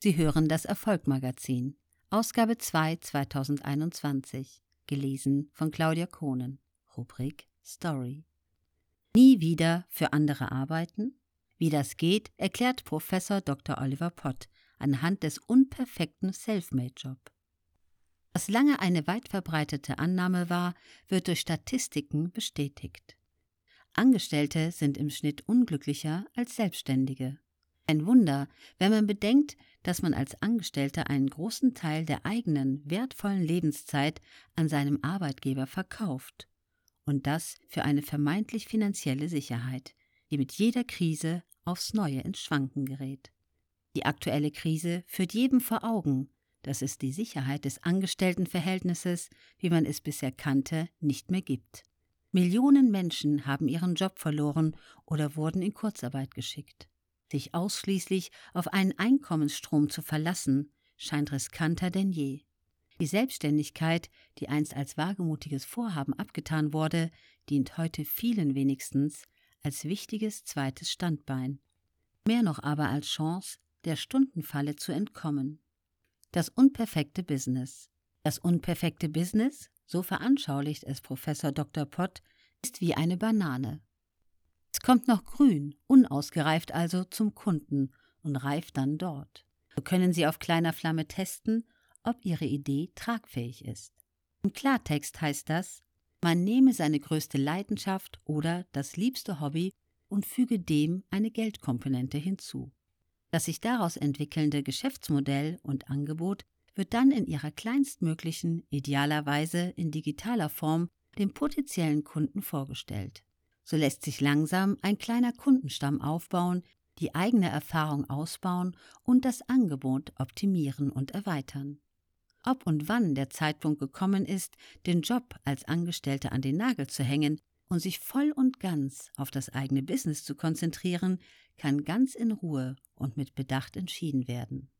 Sie hören das Erfolgmagazin, Ausgabe 2 2021, gelesen von Claudia Kohnen, Rubrik Story. Nie wieder für andere arbeiten? Wie das geht, erklärt Professor Dr. Oliver Pott anhand des unperfekten Selfmade-Job. Was lange eine weit verbreitete Annahme war, wird durch Statistiken bestätigt. Angestellte sind im Schnitt unglücklicher als Selbstständige. Ein Wunder, wenn man bedenkt, dass man als Angestellter einen großen Teil der eigenen wertvollen Lebenszeit an seinem Arbeitgeber verkauft. Und das für eine vermeintlich finanzielle Sicherheit, die mit jeder Krise aufs Neue ins Schwanken gerät. Die aktuelle Krise führt jedem vor Augen, dass es die Sicherheit des Angestelltenverhältnisses, wie man es bisher kannte, nicht mehr gibt. Millionen Menschen haben ihren Job verloren oder wurden in Kurzarbeit geschickt. Sich ausschließlich auf einen Einkommensstrom zu verlassen, scheint riskanter denn je. Die Selbstständigkeit, die einst als wagemutiges Vorhaben abgetan wurde, dient heute vielen wenigstens als wichtiges zweites Standbein. Mehr noch aber als Chance, der Stundenfalle zu entkommen. Das unperfekte Business. Das unperfekte Business, so veranschaulicht es Professor Dr. Pott, ist wie eine Banane. Kommt noch grün, unausgereift also zum Kunden und reift dann dort. So können Sie auf kleiner Flamme testen, ob Ihre Idee tragfähig ist. Im Klartext heißt das, man nehme seine größte Leidenschaft oder das liebste Hobby und füge dem eine Geldkomponente hinzu. Das sich daraus entwickelnde Geschäftsmodell und Angebot wird dann in ihrer kleinstmöglichen, idealerweise in digitaler Form dem potenziellen Kunden vorgestellt. So lässt sich langsam ein kleiner Kundenstamm aufbauen, die eigene Erfahrung ausbauen und das Angebot optimieren und erweitern. Ob und wann der Zeitpunkt gekommen ist, den Job als Angestellter an den Nagel zu hängen und sich voll und ganz auf das eigene Business zu konzentrieren, kann ganz in Ruhe und mit Bedacht entschieden werden.